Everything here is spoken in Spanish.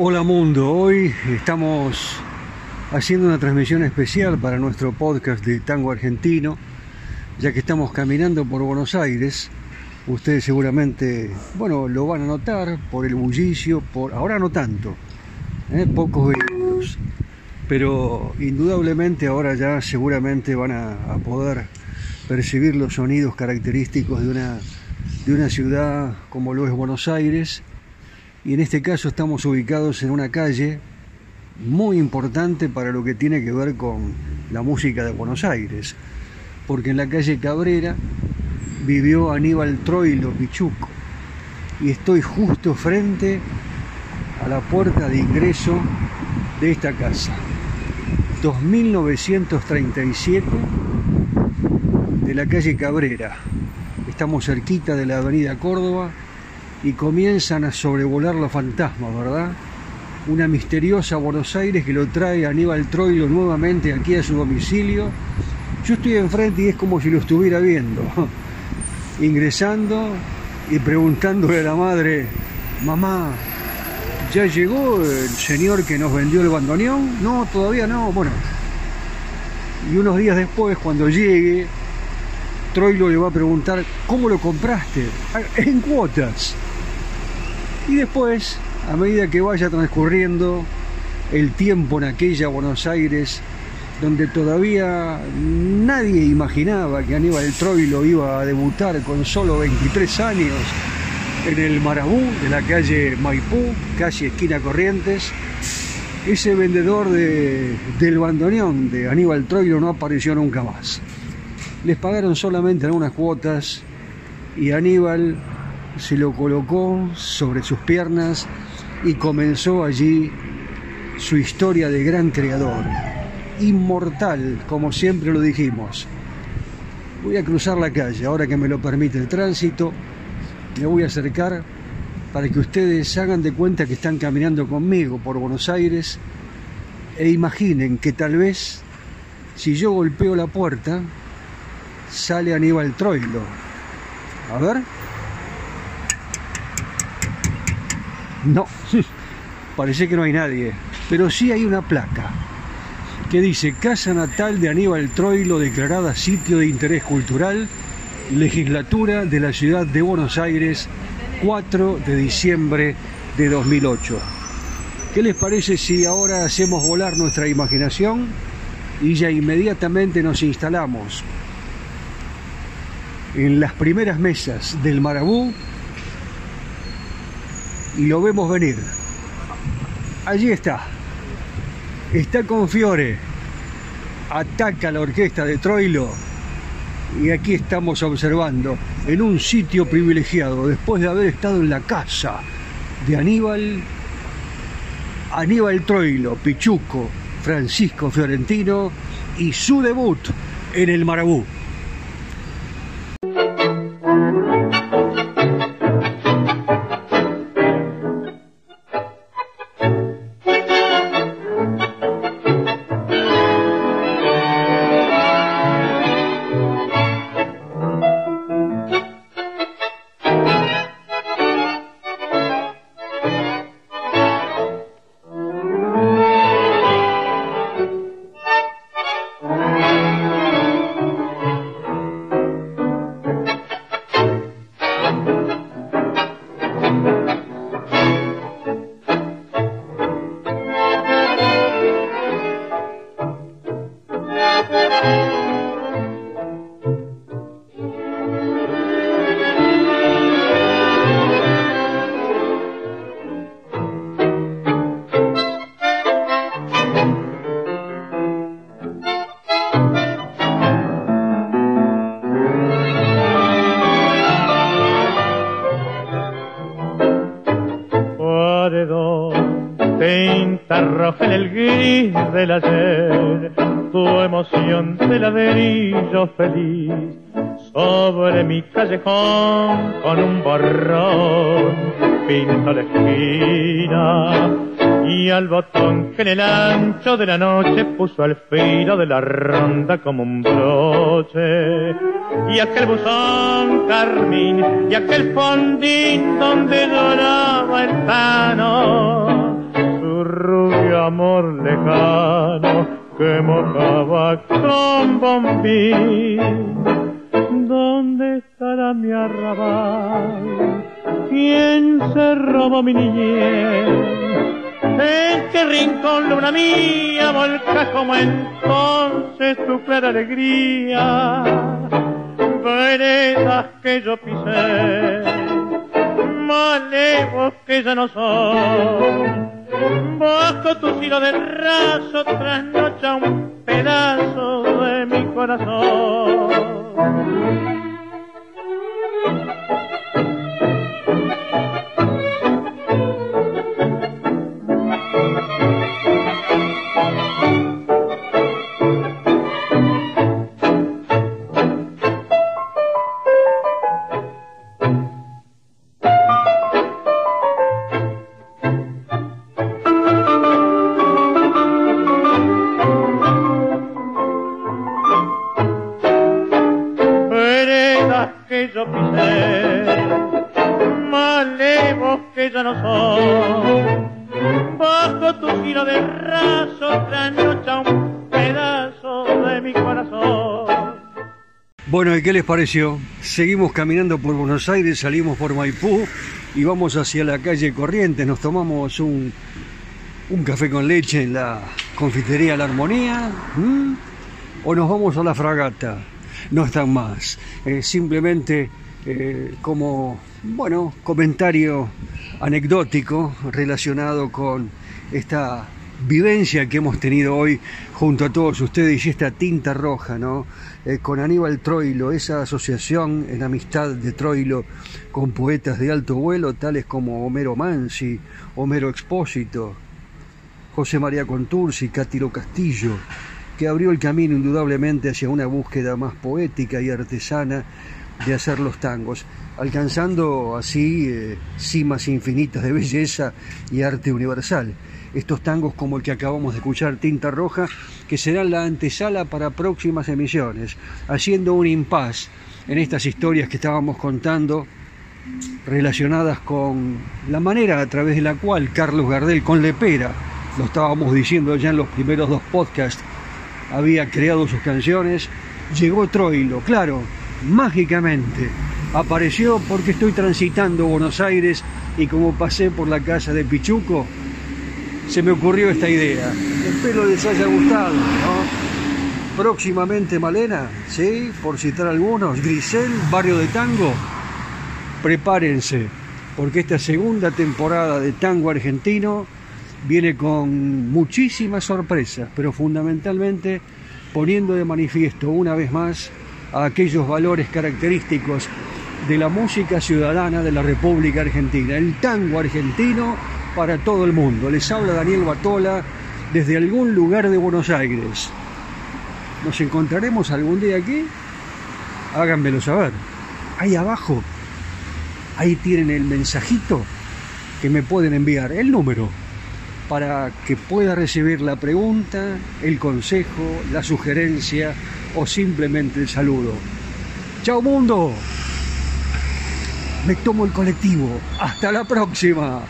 Hola mundo, hoy estamos haciendo una transmisión especial para nuestro podcast de tango argentino, ya que estamos caminando por Buenos Aires. Ustedes seguramente, bueno, lo van a notar por el bullicio, por ahora no tanto, ¿eh? pocos vehículos, pero indudablemente ahora ya seguramente van a, a poder percibir los sonidos característicos de una, de una ciudad como lo es Buenos Aires y en este caso estamos ubicados en una calle muy importante para lo que tiene que ver con la música de Buenos Aires, porque en la calle Cabrera vivió Aníbal Troilo Pichuco y estoy justo frente a la puerta de ingreso de esta casa. 2937 de la calle Cabrera. Estamos cerquita de la avenida Córdoba y comienzan a sobrevolar los fantasmas, ¿verdad? Una misteriosa Buenos Aires que lo trae Aníbal Troilo nuevamente aquí a su domicilio. Yo estoy enfrente y es como si lo estuviera viendo, ingresando y preguntándole a la madre, mamá, ¿ya llegó el señor que nos vendió el bandoneón? No, todavía no, bueno. Y unos días después, cuando llegue, Troilo le va a preguntar, ¿cómo lo compraste? "Ah, En cuotas. Y después, a medida que vaya transcurriendo el tiempo en aquella Buenos Aires, donde todavía nadie imaginaba que Aníbal Troilo iba a debutar con solo 23 años en el Marabú de la calle Maipú, casi esquina Corrientes, ese vendedor de, del bandoneón de Aníbal Troilo no apareció nunca más. Les pagaron solamente algunas cuotas y Aníbal se lo colocó sobre sus piernas y comenzó allí su historia de gran creador, inmortal, como siempre lo dijimos. Voy a cruzar la calle, ahora que me lo permite el tránsito, me voy a acercar para que ustedes hagan de cuenta que están caminando conmigo por Buenos Aires e imaginen que tal vez si yo golpeo la puerta sale Aníbal Troilo. A ver. No, parece que no hay nadie, pero sí hay una placa que dice Casa Natal de Aníbal Troilo declarada sitio de interés cultural, legislatura de la ciudad de Buenos Aires, 4 de diciembre de 2008. ¿Qué les parece si ahora hacemos volar nuestra imaginación y ya inmediatamente nos instalamos en las primeras mesas del Marabú y lo vemos venir. Allí está. Está con Fiore. Ataca la orquesta de Troilo. Y aquí estamos observando en un sitio privilegiado, después de haber estado en la casa de Aníbal, Aníbal Troilo, Pichuco, Francisco Fiorentino y su debut en el Marabú. Roja en el gris del ayer, tu emoción de ladrillo feliz, sobre mi callejón con un borrón, pinto la esquina, y al botón que en el ancho de la noche puso al filo de la ronda como un broche, y aquel buzón carmín, y aquel fondín donde doraba el pano, amor lejano que mojaba con bombín. ¿Dónde estará mi arrabal? ¿Quién se robó mi niñez? ¿En qué rincón, luna mía, volca como entonces tu clara alegría? Veredas que yo pisé, malevos que ya no son. Tu silo de raso trasnocha un pedazo de mi corazón. Bueno, ¿y qué les pareció? Seguimos caminando por Buenos Aires, salimos por Maipú y vamos hacia la calle Corrientes. Nos tomamos un, un café con leche en la confitería La Armonía o nos vamos a la fragata. No están más. Eh, simplemente eh, como, bueno, comentario anecdótico relacionado con esta vivencia que hemos tenido hoy junto a todos ustedes y esta tinta roja, ¿no? Eh, con Aníbal Troilo, esa asociación en amistad de Troilo con poetas de alto vuelo, tales como Homero Mansi, Homero Expósito, José María Contursi, Cátilo Castillo, que abrió el camino indudablemente hacia una búsqueda más poética y artesana de hacer los tangos, alcanzando así eh, cimas infinitas de belleza y arte universal. Estos tangos como el que acabamos de escuchar, Tinta Roja, que serán la antesala para próximas emisiones, haciendo un impas en estas historias que estábamos contando relacionadas con la manera a través de la cual Carlos Gardel con Lepera, lo estábamos diciendo ya en los primeros dos podcasts, había creado sus canciones, llegó Troilo, claro, mágicamente, apareció porque estoy transitando Buenos Aires y como pasé por la casa de Pichuco, se me ocurrió esta idea. Espero les haya gustado, Próximamente Malena, ¿sí? Por citar algunos, Grisel, Barrio de Tango. Prepárense, porque esta segunda temporada de Tango Argentino viene con muchísimas sorpresas, pero fundamentalmente poniendo de manifiesto una vez más aquellos valores característicos de la música ciudadana de la República Argentina, el tango argentino para todo el mundo. Les habla Daniel Batola desde algún lugar de Buenos Aires. ¿Nos encontraremos algún día aquí? Háganmelo saber. Ahí abajo, ahí tienen el mensajito que me pueden enviar, el número, para que pueda recibir la pregunta, el consejo, la sugerencia o simplemente el saludo. ¡Chao mundo! Me tomo el colectivo. Hasta la próxima.